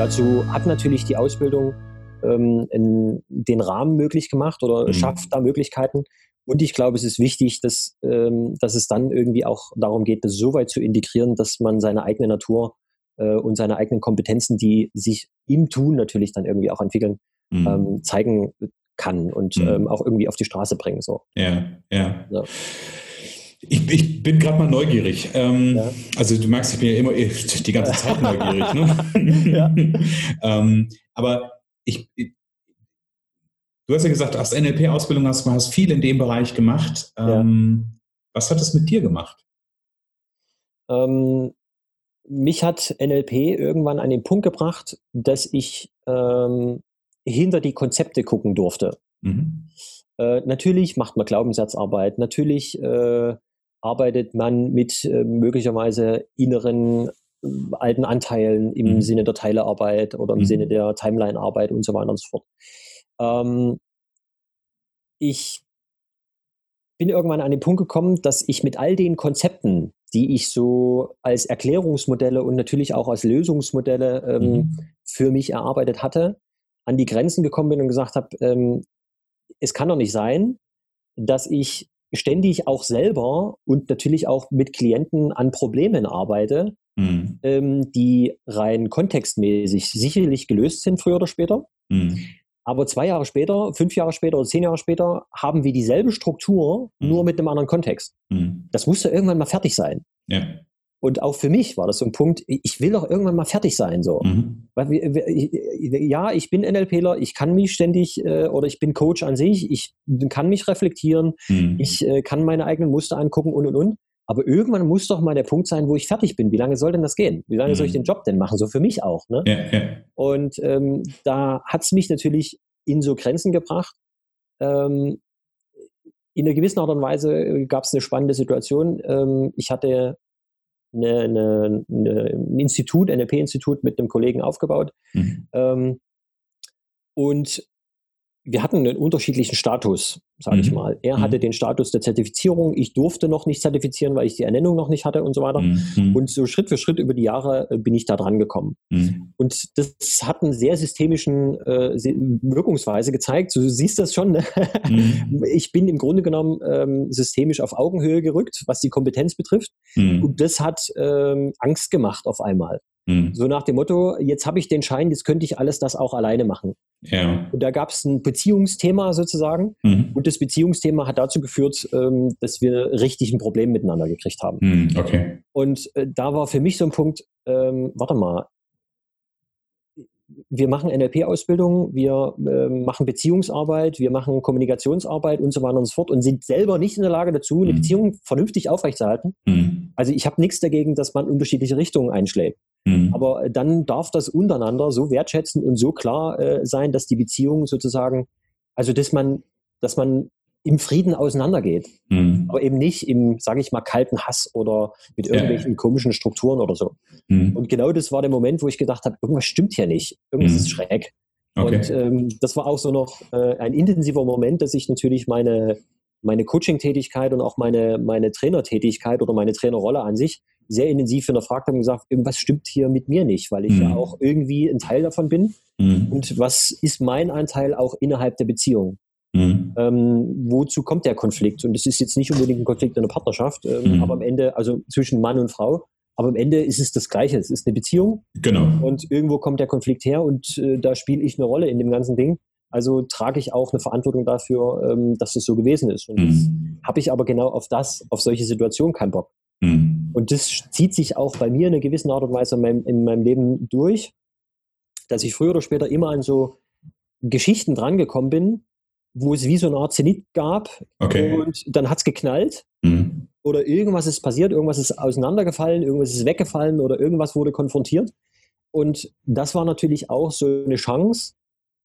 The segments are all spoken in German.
Dazu hat natürlich die Ausbildung ähm, den Rahmen möglich gemacht oder mhm. schafft da Möglichkeiten. Und ich glaube, es ist wichtig, dass, ähm, dass es dann irgendwie auch darum geht, das so weit zu integrieren, dass man seine eigene Natur äh, und seine eigenen Kompetenzen, die sich im Tun natürlich dann irgendwie auch entwickeln, mhm. ähm, zeigen kann und mhm. ähm, auch irgendwie auf die Straße bringen. So. Ja, ja. ja. Ich, ich, bin gerade mal neugierig. Ähm, ja. Also du merkst, ich bin ja immer die ganze Zeit neugierig. Ne? ähm, aber ich, du hast ja gesagt, hast NLP-Ausbildung, hast, hast viel in dem Bereich gemacht. Ähm, was hat das mit dir gemacht? Ähm, mich hat NLP irgendwann an den Punkt gebracht, dass ich ähm, hinter die Konzepte gucken durfte. Mhm. Äh, natürlich macht man Glaubenssatzarbeit, natürlich äh, arbeitet man mit äh, möglicherweise inneren äh, alten Anteilen im mhm. Sinne der Teilearbeit oder im mhm. Sinne der Timeline-Arbeit und so weiter und so fort. Ähm, ich bin irgendwann an den Punkt gekommen, dass ich mit all den Konzepten, die ich so als Erklärungsmodelle und natürlich auch als Lösungsmodelle ähm, mhm. für mich erarbeitet hatte, an die Grenzen gekommen bin und gesagt habe, ähm, es kann doch nicht sein, dass ich ständig auch selber und natürlich auch mit Klienten an Problemen arbeite, mhm. ähm, die rein kontextmäßig sicherlich gelöst sind, früher oder später. Mhm. Aber zwei Jahre später, fünf Jahre später oder zehn Jahre später haben wir dieselbe Struktur, mhm. nur mit einem anderen Kontext. Mhm. Das musste irgendwann mal fertig sein. Ja. Und auch für mich war das so ein Punkt, ich will doch irgendwann mal fertig sein. So. Mhm. Ja, ich bin NLPler, ich kann mich ständig äh, oder ich bin Coach an sich, ich kann mich reflektieren, mhm. ich äh, kann meine eigenen Muster angucken und und und. Aber irgendwann muss doch mal der Punkt sein, wo ich fertig bin. Wie lange soll denn das gehen? Wie lange mhm. soll ich mhm. den Job denn machen? So für mich auch. Ne? Ja, ja. Und ähm, da hat es mich natürlich in so Grenzen gebracht. Ähm, in einer gewissen Art und Weise äh, gab es eine spannende Situation. Ähm, ich hatte eine, eine, ein Institut, ein NLP-Institut mit einem Kollegen aufgebaut. Mhm. Ähm, und wir hatten einen unterschiedlichen Status, sage mhm. ich mal. Er mhm. hatte den Status der Zertifizierung, ich durfte noch nicht zertifizieren, weil ich die Ernennung noch nicht hatte und so weiter. Mhm. Und so Schritt für Schritt über die Jahre äh, bin ich da dran gekommen. Mhm. Und das hat einen sehr systemischen äh, Wirkungsweise gezeigt. Du siehst das schon. Ne? Mhm. Ich bin im Grunde genommen ähm, systemisch auf Augenhöhe gerückt, was die Kompetenz betrifft. Mhm. Und das hat ähm, Angst gemacht auf einmal. Mhm. So nach dem Motto, jetzt habe ich den Schein, jetzt könnte ich alles das auch alleine machen. Ja. Und da gab es ein Beziehungsthema sozusagen. Mhm. Und das Beziehungsthema hat dazu geführt, ähm, dass wir richtig ein Problem miteinander gekriegt haben. Mhm, okay. Und äh, da war für mich so ein Punkt, ähm, warte mal, wir machen NLP-Ausbildung, wir äh, machen Beziehungsarbeit, wir machen Kommunikationsarbeit und so weiter und so fort und sind selber nicht in der Lage dazu, eine mhm. Beziehung vernünftig aufrechtzuerhalten. Mhm. Also ich habe nichts dagegen, dass man unterschiedliche Richtungen einschlägt. Mhm. Aber dann darf das untereinander so wertschätzen und so klar äh, sein, dass die Beziehung sozusagen, also dass man, dass man im Frieden auseinandergeht. Mhm. Aber eben nicht im, sage ich mal, kalten Hass oder mit irgendwelchen ja. komischen Strukturen oder so. Mhm. Und genau das war der Moment, wo ich gedacht habe, irgendwas stimmt hier nicht. Irgendwas mhm. ist schräg. Okay. Und ähm, das war auch so noch äh, ein intensiver Moment, dass ich natürlich meine, meine Coaching-Tätigkeit und auch meine, meine Trainertätigkeit oder meine Trainerrolle an sich sehr intensiv hinterfragt habe und gesagt, irgendwas stimmt hier mit mir nicht, weil ich ja mhm. auch irgendwie ein Teil davon bin. Mhm. Und was ist mein Anteil auch innerhalb der Beziehung? Mhm. Ähm, wozu kommt der Konflikt? Und es ist jetzt nicht unbedingt ein Konflikt in der Partnerschaft, ähm, mhm. aber am Ende, also zwischen Mann und Frau, aber am Ende ist es das Gleiche. Es ist eine Beziehung. Genau. Und irgendwo kommt der Konflikt her und äh, da spiele ich eine Rolle in dem ganzen Ding. Also trage ich auch eine Verantwortung dafür, ähm, dass das so gewesen ist. Und mhm. habe ich aber genau auf das, auf solche Situationen keinen Bock. Mhm. Und das zieht sich auch bei mir in einer gewissen Art und Weise in meinem, in meinem Leben durch, dass ich früher oder später immer an so Geschichten drangekommen bin, wo es wie so eine Art Zenit gab okay. und dann hat es geknallt mhm. oder irgendwas ist passiert, irgendwas ist auseinandergefallen, irgendwas ist weggefallen oder irgendwas wurde konfrontiert. Und das war natürlich auch so eine Chance,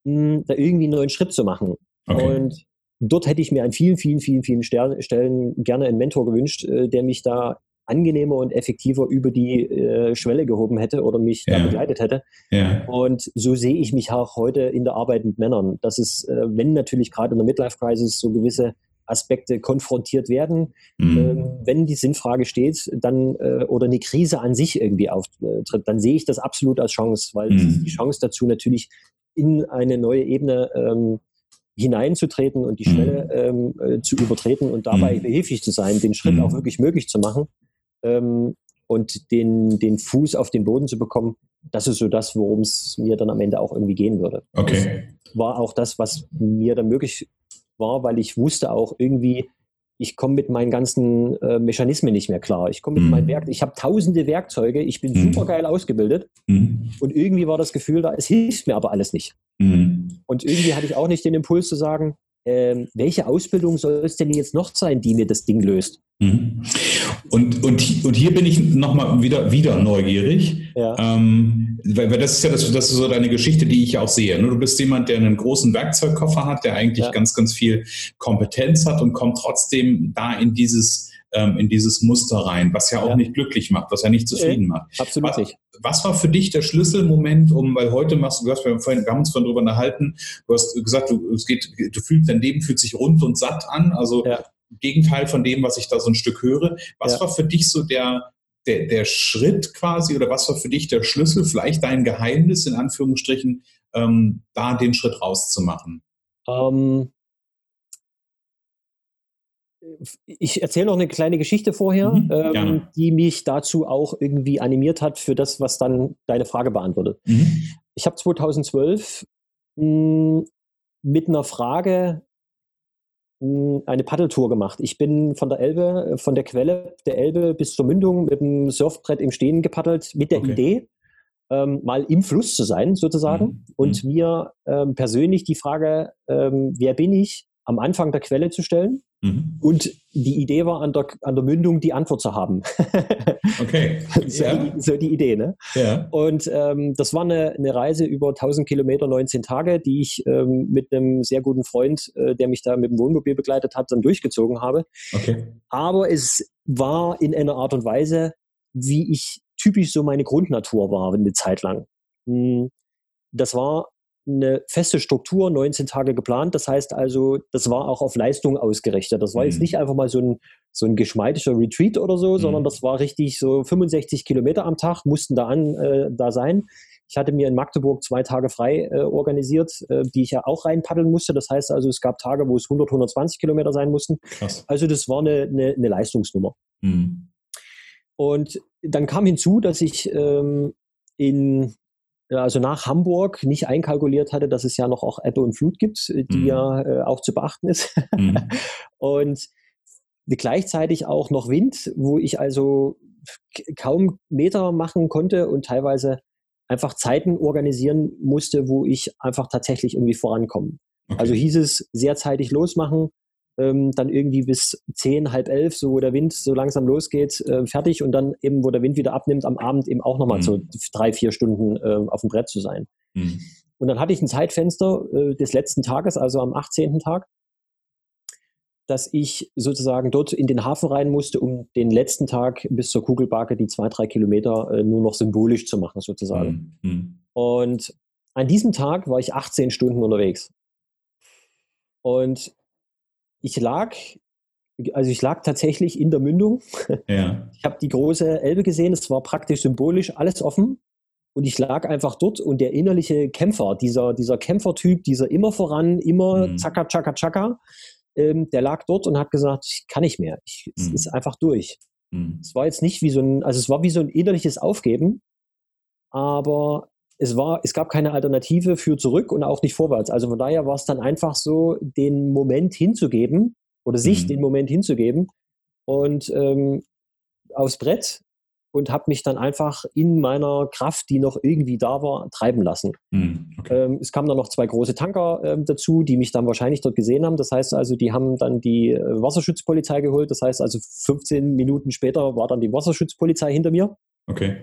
mh, da irgendwie einen neuen Schritt zu machen. Okay. Und dort hätte ich mir an vielen, vielen, vielen, vielen Stellen gerne einen Mentor gewünscht, äh, der mich da angenehmer und effektiver über die äh, Schwelle gehoben hätte oder mich ja. da begleitet hätte. Ja. Und so sehe ich mich auch heute in der Arbeit mit Männern. Das ist, äh, wenn natürlich gerade in der Midlife Crisis so gewisse Aspekte konfrontiert werden. Mhm. Ähm, wenn die Sinnfrage steht, dann äh, oder eine Krise an sich irgendwie auftritt, dann sehe ich das absolut als Chance, weil mhm. es ist die Chance dazu natürlich in eine neue Ebene ähm, hineinzutreten und die Schwelle mhm. ähm, äh, zu übertreten und dabei mhm. behilflich zu sein, den Schritt auch mhm. wirklich möglich zu machen ähm, und den, den Fuß auf den Boden zu bekommen. Das ist so das, worum es mir dann am Ende auch irgendwie gehen würde. Okay. Das war auch das, was mir dann möglich war, weil ich wusste auch irgendwie, ich komme mit meinen ganzen äh, Mechanismen nicht mehr klar. Ich komme mit mhm. meinen Werk, ich habe tausende Werkzeuge, ich bin mhm. super geil ausgebildet mhm. und irgendwie war das Gefühl da, es hilft mir aber alles nicht. Mhm. Und irgendwie hatte ich auch nicht den Impuls zu sagen, ähm, welche Ausbildung soll es denn jetzt noch sein, die mir das Ding löst? Mhm. Und, und, und hier bin ich nochmal wieder, wieder neugierig, ja. ähm, weil, weil, das ist ja das, das ist so deine Geschichte, die ich ja auch sehe. Ne? Du bist jemand, der einen großen Werkzeugkoffer hat, der eigentlich ja. ganz, ganz viel Kompetenz hat und kommt trotzdem da in dieses ähm, in dieses Muster rein, was ja auch ja. nicht glücklich macht, was ja nicht zufrieden macht. Absolut was, nicht. Was war für dich der Schlüsselmoment, um, weil heute machst du, du hast, wir, vorhin, wir haben uns vorhin darüber unterhalten, du hast gesagt, du, es geht, du fühlst, dein Leben fühlt sich rund und satt an, also ja. Gegenteil von dem, was ich da so ein Stück höre. Was ja. war für dich so der, der, der Schritt quasi oder was war für dich der Schlüssel, vielleicht dein Geheimnis in Anführungsstrichen, ähm, da den Schritt rauszumachen? Ähm, ich erzähle noch eine kleine Geschichte vorher, mhm, ähm, die mich dazu auch irgendwie animiert hat für das, was dann deine Frage beantwortet. Mhm. Ich habe 2012 mh, mit einer Frage mh, eine Paddeltour gemacht. Ich bin von der Elbe, äh, von der Quelle der Elbe bis zur Mündung mit dem Surfbrett im Stehen gepaddelt, mit der okay. Idee, ähm, mal im Fluss zu sein, sozusagen. Mhm. Und mhm. mir ähm, persönlich die Frage, ähm, wer bin ich, am Anfang der Quelle zu stellen Mhm. Und die Idee war, an der, an der Mündung die Antwort zu haben. okay. so, ja. die, so, die, Idee, ne? Ja. Und ähm, das war eine, eine, Reise über 1000 Kilometer, 19 Tage, die ich ähm, mit einem sehr guten Freund, äh, der mich da mit dem Wohnmobil begleitet hat, dann durchgezogen habe. Okay. Aber es war in einer Art und Weise, wie ich typisch so meine Grundnatur war, eine Zeit lang. Hm, das war eine feste Struktur, 19 Tage geplant. Das heißt also, das war auch auf Leistung ausgerichtet. Das war mhm. jetzt nicht einfach mal so ein, so ein geschmeidiger Retreat oder so, mhm. sondern das war richtig so 65 Kilometer am Tag mussten da an, äh, da sein. Ich hatte mir in Magdeburg zwei Tage frei äh, organisiert, äh, die ich ja auch reinpaddeln musste. Das heißt also, es gab Tage, wo es 100, 120 Kilometer sein mussten. Krass. Also das war eine, eine, eine Leistungsnummer. Mhm. Und dann kam hinzu, dass ich ähm, in also nach Hamburg nicht einkalkuliert hatte, dass es ja noch auch Ebbe und Flut gibt, äh, die mhm. ja äh, auch zu beachten ist. Mhm. und gleichzeitig auch noch Wind, wo ich also kaum Meter machen konnte und teilweise einfach Zeiten organisieren musste, wo ich einfach tatsächlich irgendwie vorankomme. Okay. Also hieß es sehr zeitig losmachen, ähm, dann irgendwie bis zehn, halb elf, so wo der Wind so langsam losgeht, äh, fertig und dann eben, wo der Wind wieder abnimmt, am Abend eben auch nochmal mhm. so drei, vier Stunden äh, auf dem Brett zu sein. Mhm. Und dann hatte ich ein Zeitfenster äh, des letzten Tages, also am 18. Tag, dass ich sozusagen dort in den Hafen rein musste, um den letzten Tag bis zur Kugelbarke, die zwei, drei Kilometer, äh, nur noch symbolisch zu machen, sozusagen. Mhm. mhm. Und an diesem Tag war ich 18 Stunden unterwegs. Und ich lag, also ich lag tatsächlich in der Mündung. Ja. Ich habe die große Elbe gesehen, es war praktisch symbolisch alles offen. Und ich lag einfach dort und der innerliche Kämpfer, dieser, dieser Kämpfertyp, dieser immer voran, immer mhm. zacka, zacka, zacka, ähm, der lag dort und hat gesagt, ich kann nicht mehr. Ich, mhm. Es ist einfach durch. Mhm. Es war jetzt nicht wie so ein, also es war wie so ein innerliches Aufgeben, aber es war, es gab keine Alternative für zurück und auch nicht vorwärts. Also von daher war es dann einfach so, den Moment hinzugeben oder sich mhm. den Moment hinzugeben und ähm, aufs Brett und habe mich dann einfach in meiner Kraft, die noch irgendwie da war, treiben lassen. Mhm. Okay. Ähm, es kamen dann noch zwei große Tanker ähm, dazu, die mich dann wahrscheinlich dort gesehen haben. Das heißt also, die haben dann die äh, Wasserschutzpolizei geholt. Das heißt also, 15 Minuten später war dann die Wasserschutzpolizei hinter mir. Okay.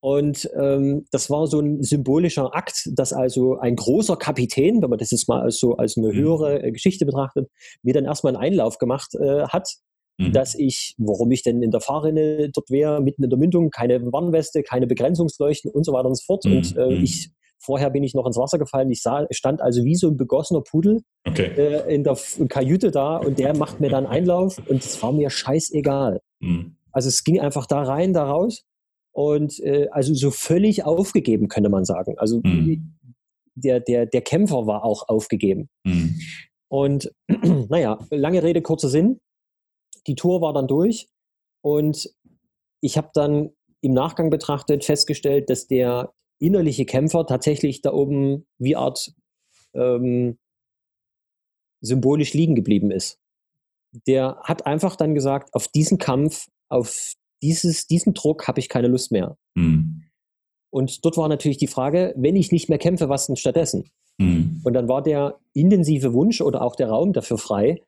Und ähm, das war so ein symbolischer Akt, dass also ein großer Kapitän, wenn man das jetzt mal als so als eine mhm. höhere äh, Geschichte betrachtet, mir dann erstmal einen Einlauf gemacht äh, hat, mhm. dass ich, warum ich denn in der Fahrrinne dort wäre, mitten in der Mündung, keine Warnweste, keine Begrenzungsleuchten und so weiter und so fort. Mhm. Und äh, mhm. ich Vorher bin ich noch ins Wasser gefallen. Ich sah, stand also wie so ein begossener Pudel okay. äh, in der Kajüte da und der macht mir dann Einlauf und es war mir scheißegal. Mhm. Also es ging einfach da rein, da raus und äh, also so völlig aufgegeben, könnte man sagen. Also mhm. der, der, der Kämpfer war auch aufgegeben. Mhm. Und naja, lange Rede, kurzer Sinn. Die Tour war dann durch und ich habe dann im Nachgang betrachtet festgestellt, dass der innerliche Kämpfer tatsächlich da oben wie Art ähm, symbolisch liegen geblieben ist. Der hat einfach dann gesagt, auf diesen Kampf, auf dieses, diesen Druck habe ich keine Lust mehr. Mhm. Und dort war natürlich die Frage, wenn ich nicht mehr kämpfe, was denn stattdessen? Mhm. Und dann war der intensive Wunsch oder auch der Raum dafür frei,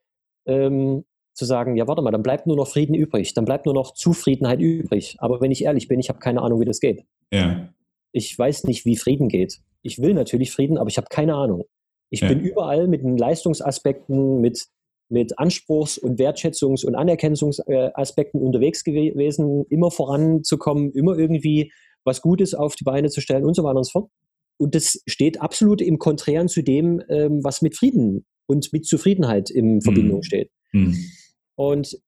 ähm, zu sagen, ja, warte mal, dann bleibt nur noch Frieden übrig, dann bleibt nur noch Zufriedenheit übrig. Aber wenn ich ehrlich bin, ich habe keine Ahnung, wie das geht. Ja. Ich weiß nicht, wie Frieden geht. Ich will natürlich Frieden, aber ich habe keine Ahnung. Ich ja. bin überall mit den Leistungsaspekten, mit, mit Anspruchs- und Wertschätzungs- und Anerkennungsaspekten unterwegs gewesen, immer voranzukommen, immer irgendwie was Gutes auf die Beine zu stellen und so weiter und so fort. Und das steht absolut im Konträren zu dem, ähm, was mit Frieden und mit Zufriedenheit in Verbindung mhm. steht. Mhm. Und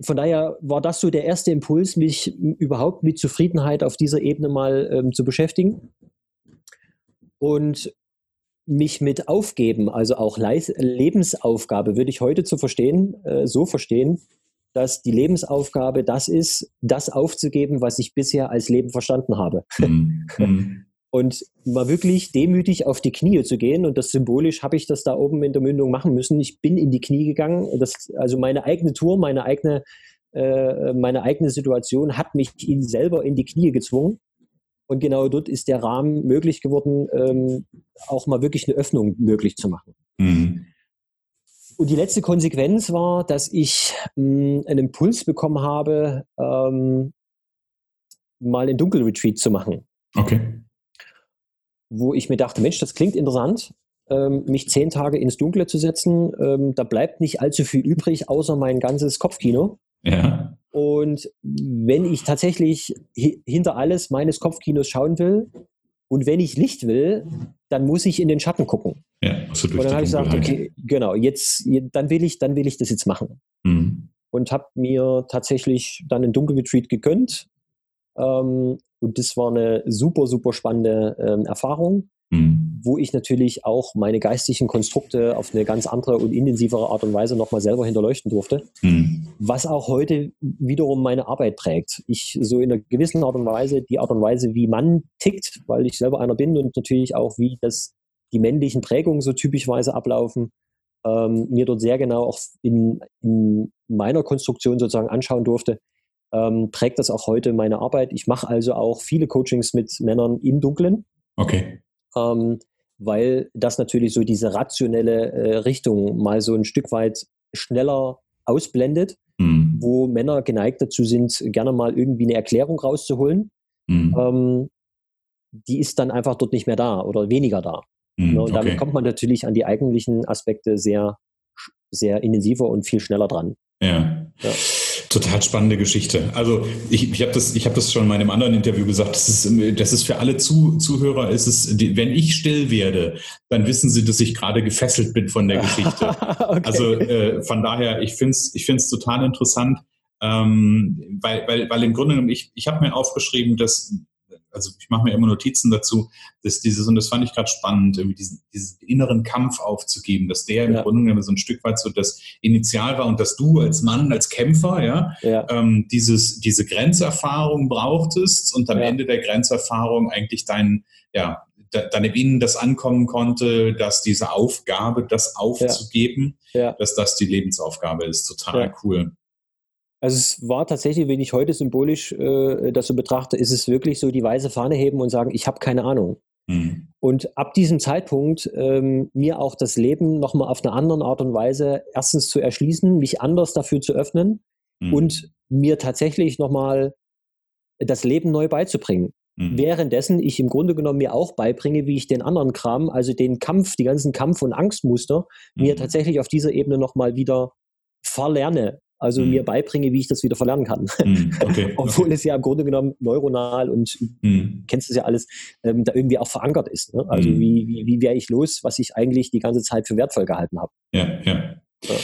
von daher war das so der erste Impuls, mich überhaupt mit Zufriedenheit auf dieser Ebene mal ähm, zu beschäftigen. Und mich mit Aufgeben, also auch Leis Lebensaufgabe, würde ich heute zu verstehen, äh, so verstehen, dass die Lebensaufgabe das ist, das aufzugeben, was ich bisher als Leben verstanden habe. Mhm. mhm. und mal wirklich demütig auf die Knie zu gehen. Und das symbolisch habe ich das da oben in der Mündung machen müssen. Ich bin in die Knie gegangen. Das, also meine eigene Tour, meine eigene, äh, meine eigene Situation hat mich ihn selber in die Knie gezwungen. Und genau dort ist der Rahmen möglich geworden, ähm, auch mal wirklich eine Öffnung möglich zu machen. Mhm. Und die letzte Konsequenz war, dass ich mh, einen Impuls bekommen habe, ähm, mal einen Dunkelretreat zu machen. Okay wo ich mir dachte, Mensch, das klingt interessant, ähm, mich zehn Tage ins Dunkle zu setzen. Ähm, da bleibt nicht allzu viel übrig, außer mein ganzes Kopfkino. Ja. Und wenn ich tatsächlich hinter alles meines Kopfkinos schauen will und wenn ich Licht will, dann muss ich in den Schatten gucken. Ja, und dann habe ich gesagt, okay, genau, jetzt, dann will ich, dann will ich das jetzt machen. Mhm. Und habe mir tatsächlich dann einen Dunkelretreat gegönnt. Ähm, und das war eine super, super spannende ähm, Erfahrung, mhm. wo ich natürlich auch meine geistigen Konstrukte auf eine ganz andere und intensivere Art und Weise nochmal selber hinterleuchten durfte. Mhm. Was auch heute wiederum meine Arbeit prägt. Ich so in einer gewissen Art und Weise, die Art und Weise, wie man tickt, weil ich selber einer bin und natürlich auch, wie das die männlichen Prägungen so typischweise ablaufen, ähm, mir dort sehr genau auch in, in meiner Konstruktion sozusagen anschauen durfte ähm, prägt das auch heute meine Arbeit. Ich mache also auch viele Coachings mit Männern im Dunklen. Okay. Ähm, weil das natürlich so diese rationelle äh, Richtung mal so ein Stück weit schneller ausblendet, mhm. wo Männer geneigt dazu sind, gerne mal irgendwie eine Erklärung rauszuholen. Mhm. Ähm, die ist dann einfach dort nicht mehr da oder weniger da. Mhm, ne? Und damit okay. kommt man natürlich an die eigentlichen Aspekte sehr, sehr intensiver und viel schneller dran. Ja. ja. Total spannende Geschichte. Also ich, ich habe das, ich hab das schon in meinem anderen Interview gesagt, das ist, das ist für alle Zu, Zuhörer, ist es, wenn ich still werde, dann wissen sie, dass ich gerade gefesselt bin von der Geschichte. okay. Also äh, von daher, ich finde es ich find's total interessant, ähm, weil, weil, weil im Grunde genommen, ich, ich habe mir aufgeschrieben, dass also ich mache mir immer Notizen dazu, dass dieses, und das fand ich gerade spannend, irgendwie diesen, diesen inneren Kampf aufzugeben, dass der im ja. Grunde genommen so ein Stück weit so das Initial war und dass du als Mann, als Kämpfer, ja, ja. Ähm, dieses, diese Grenzerfahrung brauchtest und am ja. Ende der Grenzerfahrung eigentlich dein, ja, dann im Innen das ankommen konnte, dass diese Aufgabe, das aufzugeben, dass das die Lebensaufgabe ist. Total cool. Also es war tatsächlich, wenn ich heute symbolisch äh, das so betrachte, ist es wirklich so die weiße Fahne heben und sagen, ich habe keine Ahnung. Mhm. Und ab diesem Zeitpunkt ähm, mir auch das Leben nochmal auf eine andere Art und Weise erstens zu erschließen, mich anders dafür zu öffnen mhm. und mir tatsächlich nochmal das Leben neu beizubringen. Mhm. Währenddessen ich im Grunde genommen mir auch beibringe, wie ich den anderen Kram, also den Kampf, die ganzen Kampf- und Angstmuster, mir mhm. tatsächlich auf dieser Ebene nochmal wieder verlerne also mhm. mir beibringe, wie ich das wieder verlernen kann. Mhm. Okay. Obwohl okay. es ja im Grunde genommen neuronal und mhm. kennst es ja alles, ähm, da irgendwie auch verankert ist. Ne? Also mhm. wie, wie, wie wäre ich los, was ich eigentlich die ganze Zeit für wertvoll gehalten habe. Ja, ja. ja.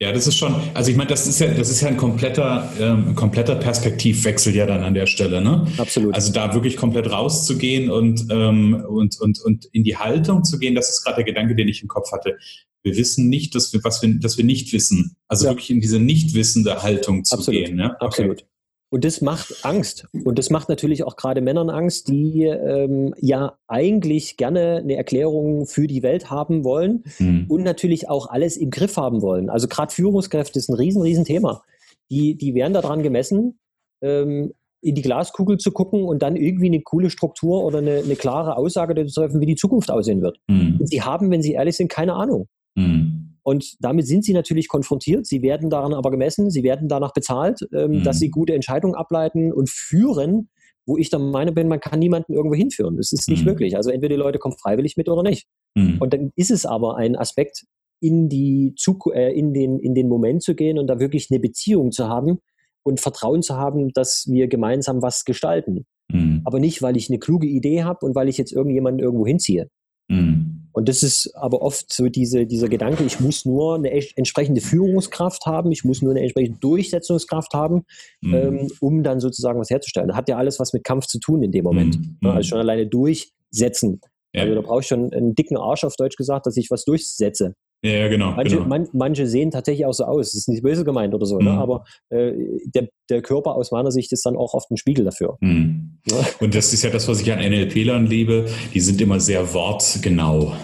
Ja, das ist schon, also ich meine, das ist ja, das ist ja ein kompletter, ähm, kompletter Perspektivwechsel ja dann an der Stelle, ne? Absolut. Also da wirklich komplett rauszugehen und, ähm, und, und, und in die Haltung zu gehen, das ist gerade der Gedanke, den ich im Kopf hatte. Wir wissen nicht, dass wir, was wir, dass wir nicht wissen. Also ja. wirklich in diese nicht wissende Haltung zu Absolut. gehen. Ja? Okay. Absolut. Und das macht Angst. Und das macht natürlich auch gerade Männern Angst, die ähm, ja eigentlich gerne eine Erklärung für die Welt haben wollen mhm. und natürlich auch alles im Griff haben wollen. Also gerade Führungskräfte ist ein riesen, riesen Thema. Die, die werden daran gemessen, ähm, in die Glaskugel zu gucken und dann irgendwie eine coole Struktur oder eine, eine klare Aussage zu treffen, wie die Zukunft aussehen wird. Mhm. Und sie haben, wenn sie ehrlich sind, keine Ahnung. Mhm. Und damit sind sie natürlich konfrontiert. Sie werden daran aber gemessen, sie werden danach bezahlt, ähm, mhm. dass sie gute Entscheidungen ableiten und führen, wo ich der Meinung bin, man kann niemanden irgendwo hinführen. Das ist nicht mhm. möglich. Also entweder die Leute kommen freiwillig mit oder nicht. Mhm. Und dann ist es aber ein Aspekt, in, die Zuku äh, in, den, in den Moment zu gehen und da wirklich eine Beziehung zu haben und Vertrauen zu haben, dass wir gemeinsam was gestalten. Mhm. Aber nicht, weil ich eine kluge Idee habe und weil ich jetzt irgendjemanden irgendwo hinziehe. Mhm. Und das ist aber oft so diese, dieser Gedanke, ich muss nur eine entsprechende Führungskraft haben, ich muss nur eine entsprechende Durchsetzungskraft haben, mhm. ähm, um dann sozusagen was herzustellen. Das hat ja alles was mit Kampf zu tun in dem Moment. Mhm. Also schon alleine durchsetzen. Ja. Also da brauche ich schon einen dicken Arsch auf Deutsch gesagt, dass ich was durchsetze. Ja, genau. Manche, genau. Man, manche sehen tatsächlich auch so aus. Das ist nicht böse gemeint oder so, ne? mhm. ne? aber äh, der, der Körper aus meiner Sicht ist dann auch oft ein Spiegel dafür. Mhm. Ja? Und das ist ja das, was ich an NLP-Lern liebe. Die sind immer sehr wortgenau.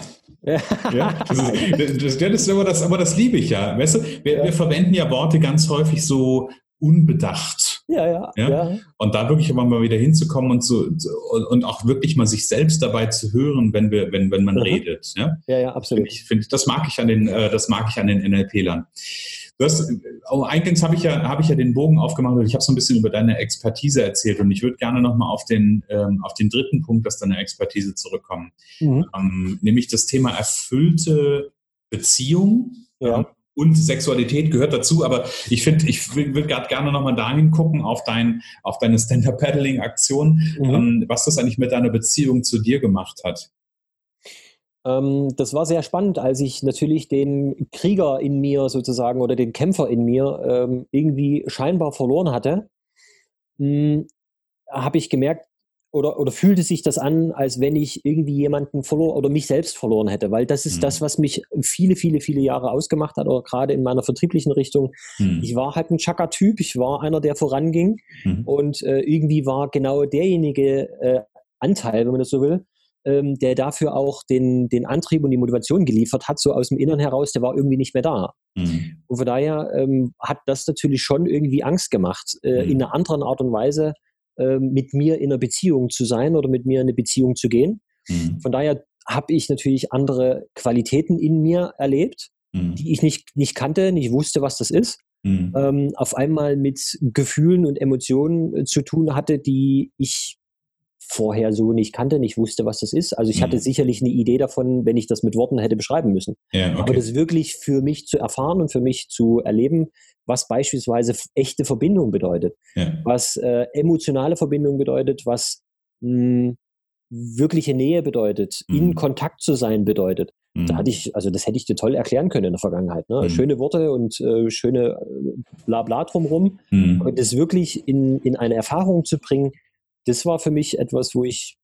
Ja. ja, das, ist, das, das, ist immer das, aber das liebe ich ja. Weißt du, wir, ja. wir verwenden ja Worte ganz häufig so unbedacht. Ja, ja, ja. ja. Und da wirklich immer mal wieder hinzukommen und so und auch wirklich mal sich selbst dabei zu hören, wenn wir, wenn, wenn man mhm. redet. Ja, ja, ja absolut. Ich finde, das mag ich an den, äh, das mag ich an den NLP-Lern. Du hast, oh, eingangs habe ich ja, habe ich ja den Bogen aufgemacht und ich habe so ein bisschen über deine Expertise erzählt und ich würde gerne nochmal auf den, ähm, auf den dritten Punkt aus deiner Expertise zurückkommen. Mhm. Ähm, nämlich das Thema erfüllte Beziehung. Ja. Und Sexualität gehört dazu, aber ich finde, ich würde gerade gerne nochmal dahin gucken auf, dein, auf deine Stand-Up-Paddling-Aktion, mhm. ähm, was das eigentlich mit deiner Beziehung zu dir gemacht hat. Ähm, das war sehr spannend, als ich natürlich den Krieger in mir sozusagen oder den Kämpfer in mir ähm, irgendwie scheinbar verloren hatte, hm, habe ich gemerkt, oder, oder fühlte sich das an, als wenn ich irgendwie jemanden verloren oder mich selbst verloren hätte, weil das ist mhm. das, was mich viele, viele, viele Jahre ausgemacht hat, oder gerade in meiner vertrieblichen Richtung. Mhm. Ich war halt ein Chaka-Typ, ich war einer, der voranging mhm. und äh, irgendwie war genau derjenige äh, Anteil, wenn man das so will, ähm, der dafür auch den, den Antrieb und die Motivation geliefert hat, so aus dem Innern heraus, der war irgendwie nicht mehr da. Mhm. Und von daher ähm, hat das natürlich schon irgendwie Angst gemacht, äh, in mhm. einer anderen Art und Weise äh, mit mir in einer Beziehung zu sein oder mit mir in eine Beziehung zu gehen. Mhm. Von daher habe ich natürlich andere Qualitäten in mir erlebt, mhm. die ich nicht, nicht kannte, nicht wusste, was das ist. Mhm. Ähm, auf einmal mit Gefühlen und Emotionen äh, zu tun hatte, die ich vorher so nicht kannte, nicht wusste, was das ist. Also ich hatte mhm. sicherlich eine Idee davon, wenn ich das mit Worten hätte beschreiben müssen. Ja, okay. Aber das wirklich für mich zu erfahren und für mich zu erleben, was beispielsweise echte Verbindung bedeutet, ja. was äh, emotionale Verbindung bedeutet, was mh, hm, wirkliche Nähe bedeutet, mhm. in Kontakt zu sein bedeutet. Mhm. Da hatte ich, also das hätte ich dir toll erklären können in der Vergangenheit. Ne? Mhm. Schöne Worte und äh, schöne äh, Blabla drumherum. Mhm. Aber das wirklich in, in eine Erfahrung zu bringen, das war für mich etwas, wo ich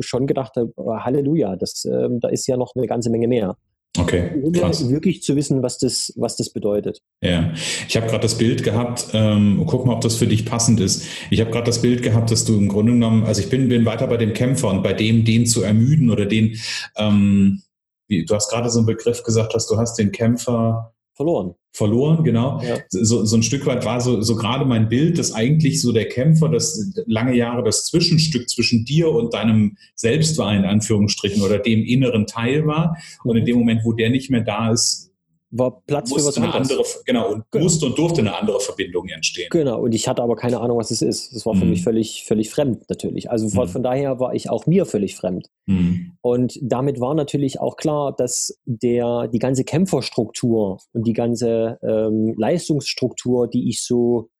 schon gedacht habe, oh, Halleluja, das, äh, da ist ja noch eine ganze Menge mehr. Okay, krass. wirklich zu wissen, was das, was das bedeutet. Ja, ich habe gerade das Bild gehabt, ähm, guck mal, ob das für dich passend ist. Ich habe gerade das Bild gehabt, dass du im Grunde genommen, also ich bin, bin weiter bei dem Kämpfer und bei dem, den zu ermüden oder den, ähm, wie, du hast gerade so einen Begriff gesagt, dass du hast den Kämpfer verloren verloren, genau. Ja. So, so ein Stück weit war so, so gerade mein Bild, dass eigentlich so der Kämpfer, das lange Jahre das Zwischenstück zwischen dir und deinem Selbst war, in Anführungsstrichen, oder dem inneren Teil war. Und in dem Moment, wo der nicht mehr da ist, war Platz für was anderes. Andere, genau, und genau. musste und durfte eine andere Verbindung entstehen. Genau, und ich hatte aber keine Ahnung, was es ist. Das war für mhm. mich völlig, völlig fremd natürlich. Also von, mhm. von, daher war ich auch mir völlig fremd. Mhm. Und damit war natürlich auch klar, dass der, die ganze Kämpferstruktur und die ganze ähm, Leistungsstruktur, die ich so,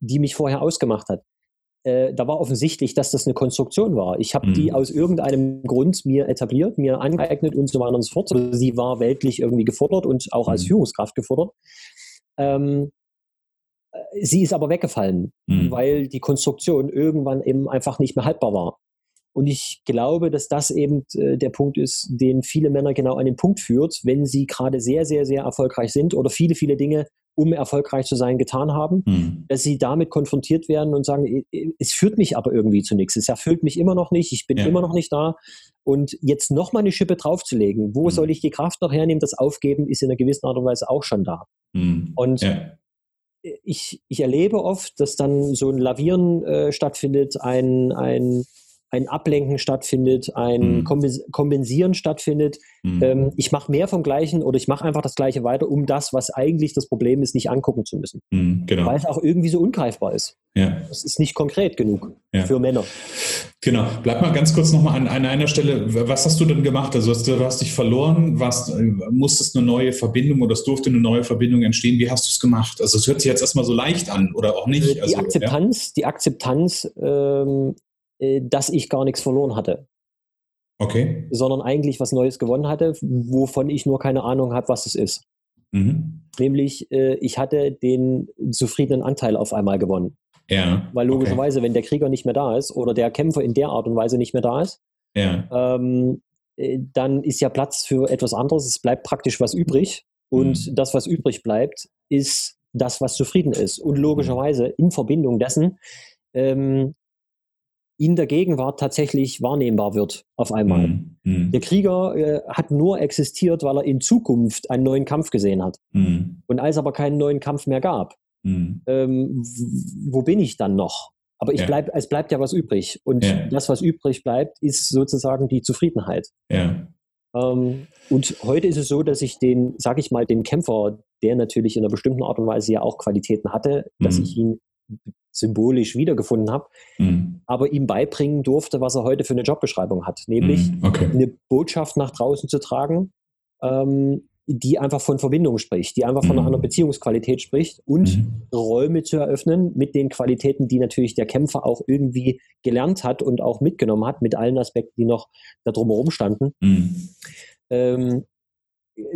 die mich vorher ausgemacht hat, äh, da war offensichtlich, dass das eine Konstruktion war. Ich habe mhm. die aus irgendeinem Grund mir etabliert, mir angeeignet und so weiter und so fort. Also sie war weltlich irgendwie gefordert und auch als mhm. Führungskraft gefordert. Ähm, äh, sie ist aber weggefallen, mhm. weil die Konstruktion irgendwann eben einfach nicht mehr haltbar war. Und ich glaube, dass das eben äh, der Punkt ist, den viele Männer genau an den Punkt führt, wenn sie gerade sehr, sehr, sehr erfolgreich sind oder viele, viele Dinge um erfolgreich zu sein, getan haben, mhm. dass sie damit konfrontiert werden und sagen, es führt mich aber irgendwie zu nichts, es erfüllt mich immer noch nicht, ich bin ja. immer noch nicht da. Und jetzt nochmal eine Schippe draufzulegen, wo mhm. soll ich die Kraft noch hernehmen? Das Aufgeben ist in einer gewissen Art und Weise auch schon da. Mhm. Und ja. ich, ich erlebe oft, dass dann so ein Lavieren äh, stattfindet, ein, ein ein Ablenken stattfindet, ein mhm. Kompensieren stattfindet. Mhm. Ähm, ich mache mehr vom Gleichen oder ich mache einfach das Gleiche weiter, um das, was eigentlich das Problem ist, nicht angucken zu müssen. Mhm, genau. Weil es auch irgendwie so ungreifbar ist. Ja. Es ist nicht konkret genug ja. für Männer. Genau. Bleib mal ganz kurz nochmal an, an einer Stelle. Was hast du denn gemacht? Also hast du, du hast dich verloren, warst, äh, musstest eine neue Verbindung oder es durfte eine neue Verbindung entstehen. Wie hast du es gemacht? Also es hört sich jetzt erstmal so leicht an oder auch nicht. Die also, Akzeptanz, ja? die Akzeptanz ähm, äh, dass ich gar nichts verloren hatte. Okay. Sondern eigentlich was Neues gewonnen hatte, wovon ich nur keine Ahnung habe, was es ist. Mhm. Nämlich, äh, ich hatte den zufriedenen Anteil auf einmal gewonnen. Ja. Weil logischerweise, okay. wenn der Krieger nicht mehr da ist oder der Kämpfer in der Art und Weise nicht mehr da ist, ja. ähm, äh, dann ist ja Platz für etwas anderes. Es bleibt praktisch was übrig. Und mhm. das, was übrig bleibt, ist das, was zufrieden ist. Und logischerweise in Verbindung dessen ähm, in der Gegenwart tatsächlich wahrnehmbar wird auf einmal. Mhm. mhm. Der Krieger äh, hat nur existiert, weil er in Zukunft einen neuen Kampf gesehen hat. Mhm. Und als aber keinen neuen Kampf mehr gab, mhm. ähm, wo bin ich dann noch? Aber ich ja. bleib, es bleibt ja was übrig. Und ja. das, was übrig bleibt, ist sozusagen die Zufriedenheit. Ja. Ähm, und heute ist es so, dass ich den, sag ich mal, den Kämpfer, der natürlich in einer bestimmten Art und Weise ja auch Qualitäten hatte, dass mhm. ich ihn symbolisch wiedergefunden habe, mhm. aber ihm beibringen durfte, was er heute für eine Jobbeschreibung hat, nämlich mhm. okay. eine Botschaft nach draußen zu tragen, ähm, die einfach von Verbindung spricht, die einfach von einer mhm. anderen Beziehungsqualität spricht und mhm. Räume zu eröffnen mit den Qualitäten, die natürlich der Kämpfer auch irgendwie gelernt hat und auch mitgenommen hat, mit allen Aspekten, die noch da drumherum standen. Mhm. Ähm,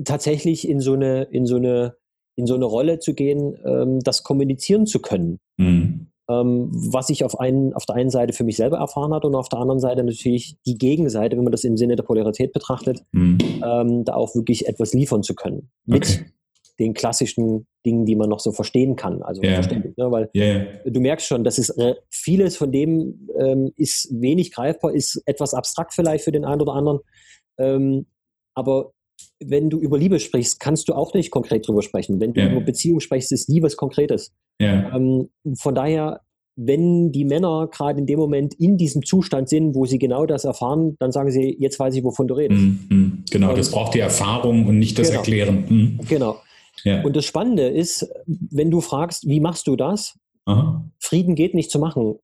tatsächlich in so eine, in so eine in so eine Rolle zu gehen, ähm, das kommunizieren zu können. Mhm. Ähm, was ich auf, einen, auf der einen Seite für mich selber erfahren hat und auf der anderen Seite natürlich die Gegenseite, wenn man das im Sinne der Polarität betrachtet, mhm. ähm, da auch wirklich etwas liefern zu können. Mit okay. den klassischen Dingen, die man noch so verstehen kann. Also yeah. verständlich, ne? weil yeah. du merkst schon, dass es äh, vieles von dem ähm, ist wenig greifbar, ist etwas abstrakt vielleicht für den einen oder anderen. Ähm, aber wenn du über Liebe sprichst, kannst du auch nicht konkret drüber sprechen. Wenn du ja. über Beziehung sprichst, ist Liebe was Konkretes. Ja. Ähm, von daher, wenn die Männer gerade in dem Moment in diesem Zustand sind, wo sie genau das erfahren, dann sagen sie, jetzt weiß ich, wovon du redest. Mhm. Genau, und, das braucht die Erfahrung und nicht das genau. Erklären. Mhm. Genau. Ja. Und das Spannende ist, wenn du fragst, wie machst du das? Aha. Frieden geht nicht zu machen.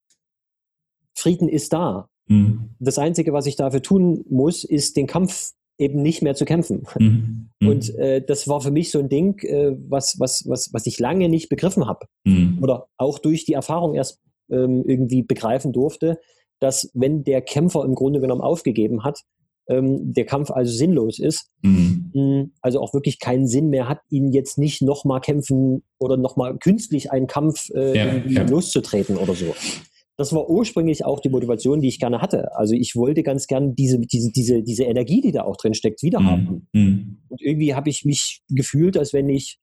Frieden ist da. Mhm. Das Einzige, was ich dafür tun muss, ist den Kampf eben nicht mehr zu kämpfen. Mhm. mhm. Und äh, das war für mich so ein Ding, äh, was, was, was, was ich lange nicht begriffen habe. Mhm. Oder auch durch die Erfahrung erst ähm, irgendwie begreifen durfte, dass wenn der Kämpfer im Grunde genommen aufgegeben hat, ähm, der Kampf also sinnlos ist, mhm. Hm, also auch wirklich keinen Sinn mehr hat, ihn jetzt nicht nochmal kämpfen oder nochmal künstlich einen Kampf äh, ja, ja. loszutreten oder so das war ursprünglich auch die Motivation, die ich gerne hatte. Also ich wollte ganz gern diese, diese, diese, diese Energie, die da auch drin steckt, wieder mhm. haben. Mhm. Und irgendwie habe ich mich gefühlt, als wenn ich,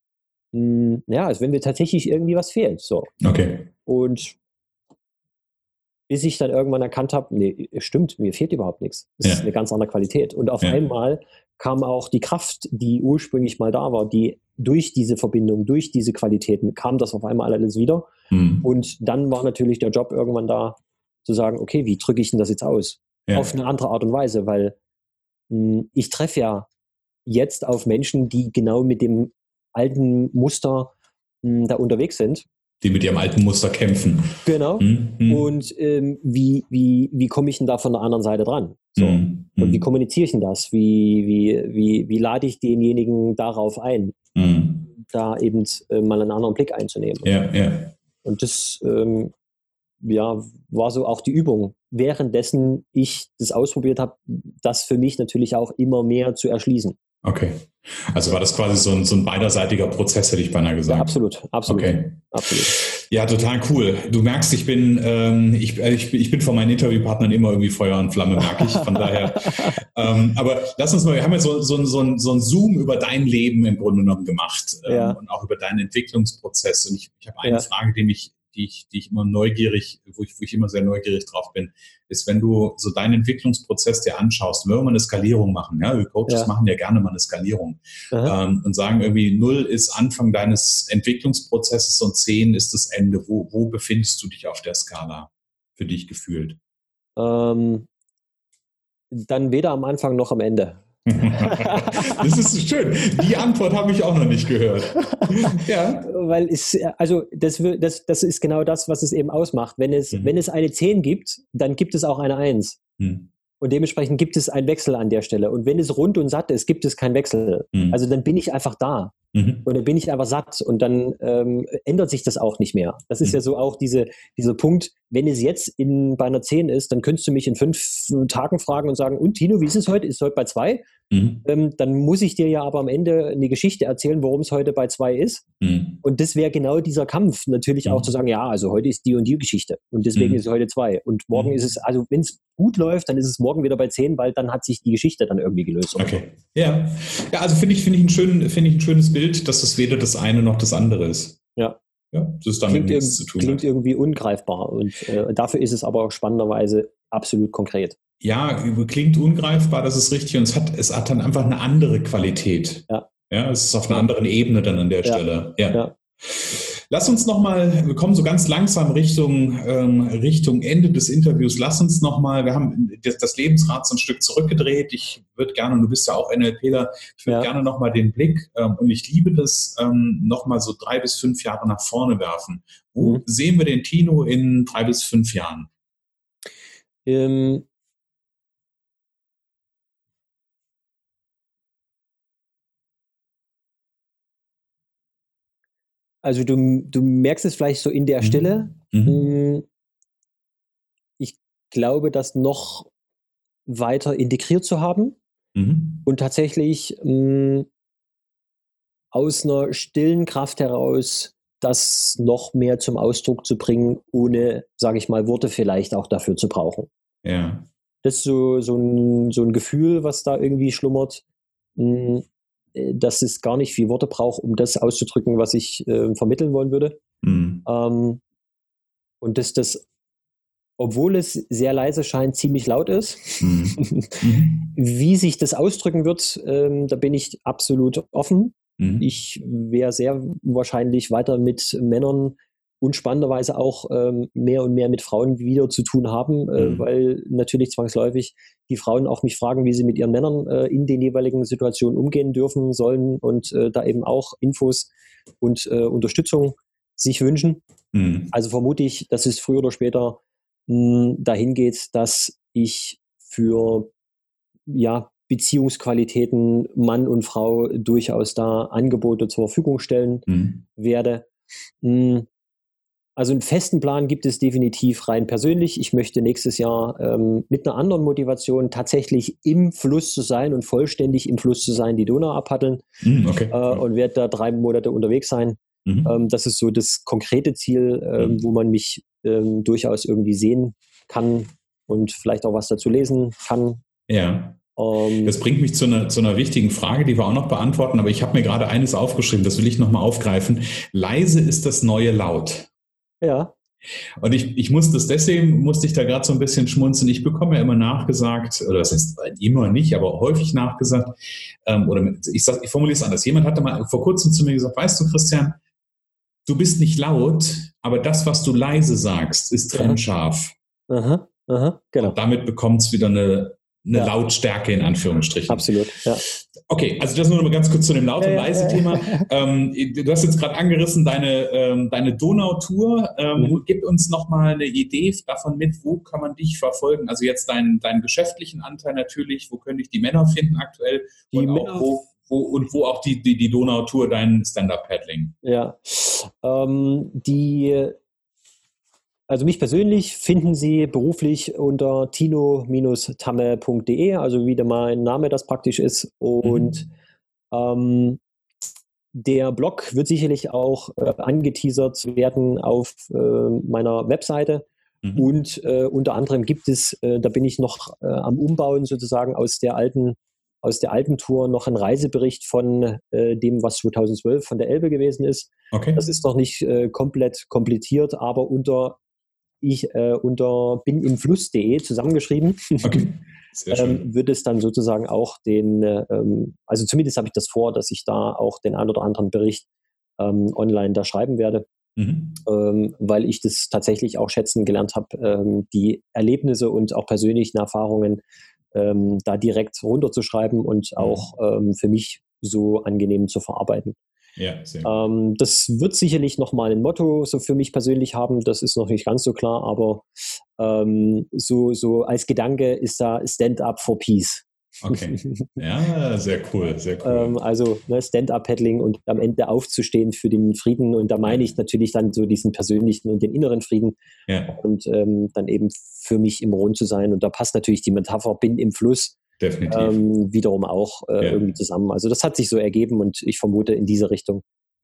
mh, hm, ja, als wenn mir tatsächlich irgendwie was fehlt. So. Okay. Und bis ich dann irgendwann erkannt habe, nee, stimmt, mir fehlt überhaupt nichts. Das ja. ist eine ganz andere Qualität. Und auf ja. einmal kam auch die Kraft, die ursprünglich mal da war, die durch diese Verbindung, durch diese Qualitäten kam das auf einmal alles wieder. Mhm. Und dann war natürlich der Job irgendwann da, zu sagen, okay, wie drücke ich denn das jetzt aus? Ja. Auf eine andere Art und Weise, weil mh, hm, ich treffe ja jetzt auf Menschen, die genau mit dem alten Muster mh, da unterwegs sind. Die mit ihrem alten Muster kämpfen. Genau. Mhm. Und ähm, wie, wie, wie komme ich denn da von der anderen Seite dran? So. Mhm. Und wie kommuniziere ich denn das? Wie, wie, wie, wie lade ich denjenigen darauf ein, mhm. da eben äh, mal einen anderen Blick einzunehmen? Ja, ja. Und das ähm, ja, war so auch die Übung. Währenddessen ich das ausprobiert habe, das für mich natürlich auch immer mehr zu erschließen. Okay. Also war das quasi so ein, so ein beiderseitiger Prozess, hätte ich beinahe gesagt. Ja, absolut, absolut. Okay. absolut. Ja, total cool. Du merkst, ich bin, ähm, ich, äh, ich, ich bin von meinen Interviewpartnern immer irgendwie Feuer und Flamme, merke ich. Von daher. ähm, aber lass uns mal, wir haben ja so, so, so, so ein Zoom über dein Leben im Grunde genommen gemacht ähm, ja. und auch über deinen Entwicklungsprozess. Und ich, ich habe eine ja. Frage, die mich die ich, die ich immer neugierig, wo ich, wo ich immer sehr neugierig drauf bin, ist, wenn du so deinen Entwicklungsprozess dir anschaust, wenn wir mal eine Skalierung machen, ja, wir Coaches ja. machen ja gerne mal eine Skalierung ähm, und sagen irgendwie, null ist Anfang deines Entwicklungsprozesses und zehn ist das Ende. Wo, wo befindest du dich auf der Skala für dich gefühlt? Ähm, dann weder am Anfang noch am Ende. das ist schön. Die Antwort habe ich auch noch nicht gehört. ja. Weil es, also das, das, das ist genau das, was es eben ausmacht. Wenn es, mhm. wenn es eine 10 gibt, dann gibt es auch eine 1. Mhm. Und dementsprechend gibt es einen Wechsel an der Stelle. Und wenn es rund und satt ist, gibt es keinen Wechsel. Mhm. Also dann bin ich einfach da. Mhm. Und dann bin ich einfach satt und dann ähm, ändert sich das auch nicht mehr. Das ist mhm. ja so auch diese, dieser Punkt, wenn es jetzt in, bei einer 10 ist, dann könntest du mich in fünf Tagen fragen und sagen, und Tino, wie ist es heute? Ist es heute bei zwei? Mhm. Ähm, dann muss ich dir ja aber am Ende eine Geschichte erzählen, warum es heute bei zwei ist. Mhm. Und das wäre genau dieser Kampf, natürlich auch mhm. zu sagen, ja, also heute ist die und die Geschichte und deswegen mhm. ist es heute zwei. Und morgen ist es, also wenn es gut läuft, dann ist es morgen wieder bei zehn, weil dann hat sich die Geschichte dann irgendwie gelöst. Okay. Ja. Ja, also finde ich, finde ich ein schön, finde ich ein schönes Bild, dass das weder das eine noch das andere ist. Ja. Ja, das ist damit klingt nichts zu tun. Klingt hat. irgendwie ungreifbar und äh, dafür ist es aber spannenderweise absolut konkret. Ja, klingt ungreifbar, das ist richtig und es hat, es hat dann einfach eine andere Qualität. Ja. Ja, es ist auf einer anderen Ebene dann an der ja. Stelle. Ja. ja. Lass uns nochmal, wir kommen so ganz langsam Richtung, ähm, Richtung Ende des Interviews. Lass uns nochmal, wir haben das, das, Lebensrad so ein Stück zurückgedreht. Ich würde gerne, und du bist ja auch NLPler, ich würde ja. gerne nochmal den Blick, ähm, und ich liebe das, ähm, nochmal so drei bis fünf Jahre nach vorne werfen. Wo mhm. sehen wir den Tino in drei bis fünf Jahren? Ähm, Also du, du merkst es vielleicht so in der mhm. Stelle. Mhm. Hm, ich glaube, das noch weiter integriert zu haben mhm. und tatsächlich mh, hm, aus einer stillen Kraft heraus das noch mehr zum Ausdruck zu bringen, ohne, sage ich mal, Worte vielleicht auch dafür zu brauchen. Ja. Das ist so, so, ein, so ein Gefühl, was da irgendwie schlummert. Hm, äh, dass es gar nicht viel Worte braucht, um das auszudrücken, was ich äh, vermitteln wollen würde. Mhm. Ähm, und dass das, obwohl es sehr leise scheint, ziemlich laut ist. Mhm. Wie sich das ausdrücken wird, ähm, da bin ich absolut offen. Mhm. Ich wäre sehr wahrscheinlich weiter mit Männern und spannenderweise auch ähm, mehr und mehr mit Frauen wieder zu tun haben, äh, mhm. weil natürlich zwangsläufig die Frauen auch mich fragen, wie sie mit ihren Männern äh, in den jeweiligen Situationen umgehen dürfen sollen und äh, da eben auch Infos und äh, Unterstützung sich wünschen. Mhm. Also vermute ich, dass es früher oder später mh, dahin geht, dass ich für ja, Beziehungsqualitäten Mann und Frau durchaus da Angebote zur Verfügung stellen mhm. werde. Mh, also einen festen Plan gibt es definitiv rein persönlich. Ich möchte nächstes Jahr ähm, mit einer anderen Motivation tatsächlich im Fluss zu sein und vollständig im Fluss zu sein, die Donau abpaddeln mm, okay. äh, und werde da drei Monate unterwegs sein. Mhm. Ähm, das ist so das konkrete Ziel, ähm, mhm. wo man mich ähm, durchaus irgendwie sehen kann und vielleicht auch was dazu lesen kann. Ja. Ähm, das bringt mich zu einer, zu einer wichtigen Frage, die wir auch noch beantworten, aber ich habe mir gerade eines aufgeschrieben, das will ich nochmal aufgreifen. Leise ist das neue Laut. Ja. Und ich, ich muss das deswegen, musste ich da gerade so ein bisschen schmunzeln. Ich bekomme ja immer nachgesagt, oder das heißt immer nicht, aber häufig nachgesagt, ähm, oder ich, sag, ich formuliere es anders. Jemand hatte mal vor kurzem zu mir gesagt, weißt du, Christian, du bist nicht laut, aber das, was du leise sagst, ist trennscharf. Aha, aha, genau. Und damit bekommt es wieder eine eine ja. Lautstärke in Anführungsstrichen. Absolut, ja. Okay, also das nur noch mal ganz kurz zu dem Laut- und Leise-Thema. Ähm, du hast jetzt gerade angerissen, deine, ähm, deine Donau-Tour. Ähm, mhm. Gib uns noch mal eine Idee davon mit, wo kann man dich verfolgen? Also jetzt deinen, deinen geschäftlichen Anteil natürlich, wo können dich die Männer finden aktuell? Die und Männer, wo, wo, und wo auch die, die, die Donau-Tour, dein Stand-Up-Paddling? Ja, ähm, die also mich persönlich finden Sie beruflich unter tino-tamme.de, also wie der mein Name das praktisch ist. Und mhm. ähm, der Blog wird sicherlich auch äh, angeteasert werden auf äh, meiner Webseite. Mhm. Und äh, unter anderem gibt es, äh, da bin ich noch äh, am Umbauen sozusagen aus der alten aus der alten Tour noch einen Reisebericht von äh, dem, was 2012 von der Elbe gewesen ist. Okay. Das ist noch nicht komplett komplettiert, aber unter ich äh, unter binimfluss.de zusammengeschrieben. Okay. ähm, wird es dann sozusagen auch den, ähm, also zumindest habe ich das vor, dass ich da auch den ein oder anderen Bericht ähm, online da schreiben werde. Mhm. Ähm, weil ich das tatsächlich auch schätzen gelernt habe, ähm, die Erlebnisse und auch persönlichen Erfahrungen ähm, da direkt runterzuschreiben und mhm. auch für mich so angenehm zu verarbeiten. Ja, ähm, das wird sicherlich nochmal ein Motto so für mich persönlich haben, das ist noch nicht ganz so klar, aber ähm, so, so als Gedanke ist da Stand Up for Peace. Okay. Ja, sehr cool, sehr cool. Ähm, also ne, Stand-up-Paddling und am Ende aufzustehen für den Frieden. Und da meine ich natürlich dann so diesen persönlichen und den inneren Frieden. Ja. Und ähm, dann eben für mich im Rund zu sein. Und da passt natürlich die Metapher, bin im Fluss. Definitiv. Ähm, wiederum auch äh, ja. irgendwie zusammen. Also das hat sich so ergeben und ich vermute in diese Richtung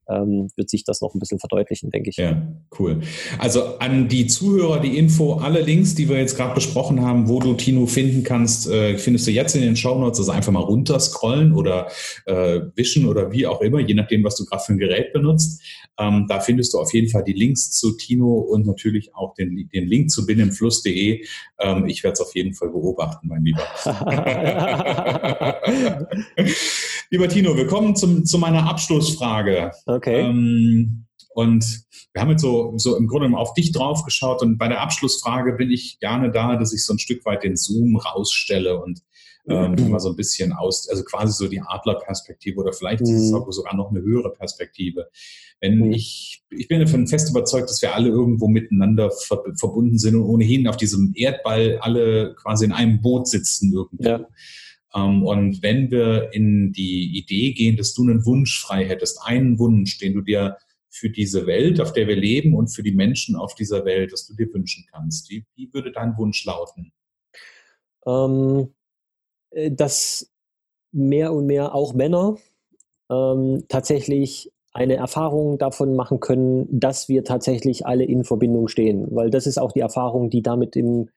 ähm, wird sich das noch ein bisschen verdeutlichen, denke ich. Ja, cool. Also an die Zuhörer die Info, alle Links, die wir jetzt gerade besprochen haben, wo du Tino finden kannst, äh, findest du jetzt in den Show Notes. Also einfach mal runterscrollen oder äh, wischen oder wie auch immer, je nachdem, was du gerade für ein Gerät benutzt. Ähm, da findest du auf jeden Fall die Links zu Tino und natürlich auch den, den Link zu binnenfluss.de. Ähm, ich werde es auf jeden Fall beobachten, mein Lieber. Lieber Tino, wir kommen zum, zu meiner Abschlussfrage. Okay. Ähm, und wir haben jetzt so, so im Grunde auf dich drauf geschaut und bei der Abschlussfrage bin ich gerne da, dass ich so ein Stück weit den Zoom rausstelle und ähm, mal so ein bisschen aus, also quasi so die Adlerperspektive oder vielleicht ist es mhm. sogar noch eine höhere Perspektive. Wenn mhm. ich, ich bin davon fest überzeugt, dass wir alle irgendwo miteinander ver verbunden sind und ohnehin auf diesem Erdball alle quasi in einem Boot sitzen irgendwo. Ja. Ähm, und wenn wir in die Idee gehen, dass du einen Wunsch frei hättest, einen Wunsch, den du dir für diese Welt, auf der wir leben und für die Menschen auf dieser Welt, dass du dir wünschen kannst, wie, wie würde dein Wunsch lauten? Ähm, äh, dass mehr und mehr auch Männer ähm, tatsächlich eine Erfahrung davon machen können, dass wir tatsächlich alle in Verbindung stehen. Weil das ist auch die Erfahrung, die damit im,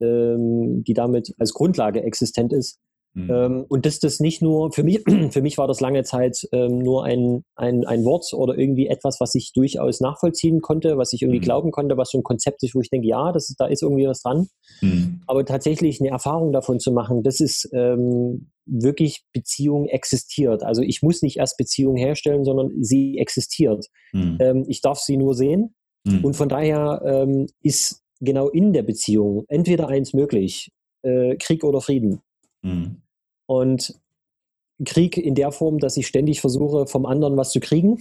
ähm, die damit als Grundlage existent ist. Mhm. Und dass das nicht nur, für mich, für mich war das lange Zeit ähm, nur ein, ein, ein Wort oder irgendwie etwas, was ich durchaus nachvollziehen konnte, was ich irgendwie mhm. glauben konnte, was so ein Konzept ist, wo ich denke, ja, das ist, da ist irgendwie was dran. Mhm. Aber tatsächlich eine Erfahrung davon zu machen, das ist ähm, wirklich Beziehung existiert. Also ich muss nicht erst Beziehung herstellen, sondern sie existiert. Mhm. Ähm, ich darf sie nur sehen. Mhm. Und von daher ähm, ist genau in der Beziehung entweder eins möglich, äh, Krieg oder Frieden. Mhm. Und Krieg in der Form, dass ich ständig versuche, vom anderen was zu kriegen.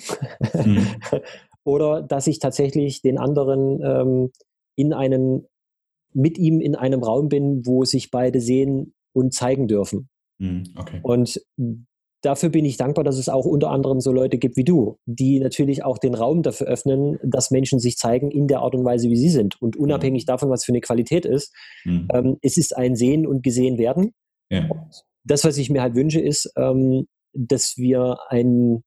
Mhm. Oder dass ich tatsächlich den anderen ähm, in einem, mit ihm in einem Raum bin, wo sich beide sehen und zeigen dürfen. Mhm. Okay. Und dafür bin ich dankbar, dass es auch unter anderem so Leute gibt wie du, die natürlich auch den Raum dafür öffnen, dass Menschen sich zeigen in der Art und Weise, wie sie sind. Und unabhängig mhm. davon, was für eine Qualität ist, mhm. ähm, es ist ein Sehen und Gesehen werden. Ja das, was ich mir halt wünsche, ist, ähm, dass wir ein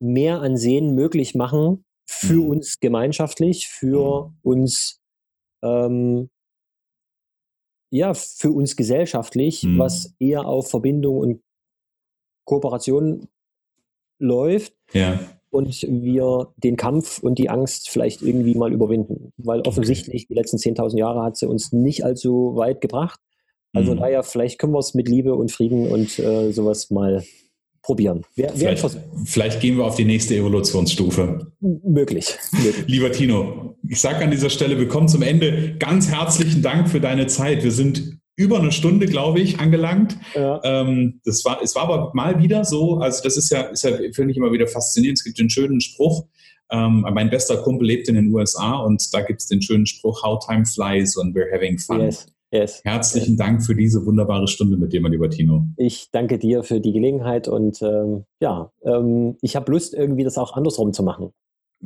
mehr an Sehen möglich machen für mhm. uns gemeinschaftlich, für mhm. uns ähm, ja, für uns gesellschaftlich, mhm. was eher auf Verbindung und Kooperation läuft. Ja. Und wir den Kampf und die Angst vielleicht irgendwie mal überwinden. Weil offensichtlich die letzten 10.000 Jahre hat sie uns nicht allzu weit gebracht. Also mhm. daher, vielleicht können wir es mit Liebe und Frieden und äh, sowas mal probieren. Wär vielleicht, vielleicht, gehen wir auf die nächste Evolutionsstufe. Möglich. möglich. Lieber Tino, ich sage an dieser Stelle, wir kommen zum Ende. Ganz herzlichen Dank für deine Zeit. Wir sind über eine Stunde, glaube ich, angelangt. Ja. Ähm, das war, es war aber mal wieder so, also das ist ja, ist ja finde ich immer wieder faszinierend. Es gibt den schönen Spruch, ähm, mein bester Kumpel lebt in den USA und da gibt es den schönen Spruch, How time flies when we're having fun. Yes. Yes. Herzlichen yes. Dank für diese wunderbare Stunde mit dir, mein lieber Tino. Ich danke dir für die Gelegenheit und ähm, ja, ähm, ich habe Lust, irgendwie das auch andersrum zu machen.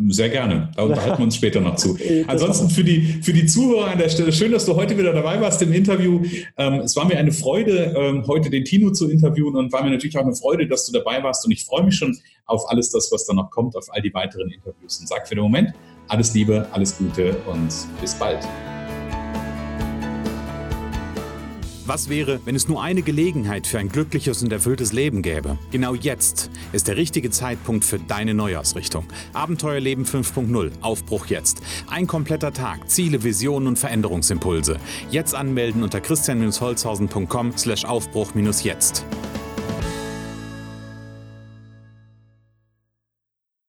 Sehr gerne. Da unterhalten wir uns später noch zu. Ansonsten für die, für die Zuhörer an der Stelle, schön, dass du heute wieder dabei warst im Interview. Ähm, es war mir eine Freude, ähm, heute den Tino zu interviewen und war mir natürlich auch eine Freude, dass du dabei warst. Und ich freue mich schon auf alles das, was da noch kommt, auf all die weiteren Interviews. Und sag für den Moment alles Liebe, alles Gute und bis bald. Was wäre, wenn es nur eine Gelegenheit für ein glückliches und erfülltes Leben gäbe? Genau jetzt ist der richtige Zeitpunkt für deine Neuausrichtung. Abenteuerleben 5.0, Aufbruch jetzt. Ein kompletter Tag, Ziele, Visionen und Veränderungsimpulse. Jetzt anmelden unter christian-holzhausen.com slash Aufbruch-jetzt.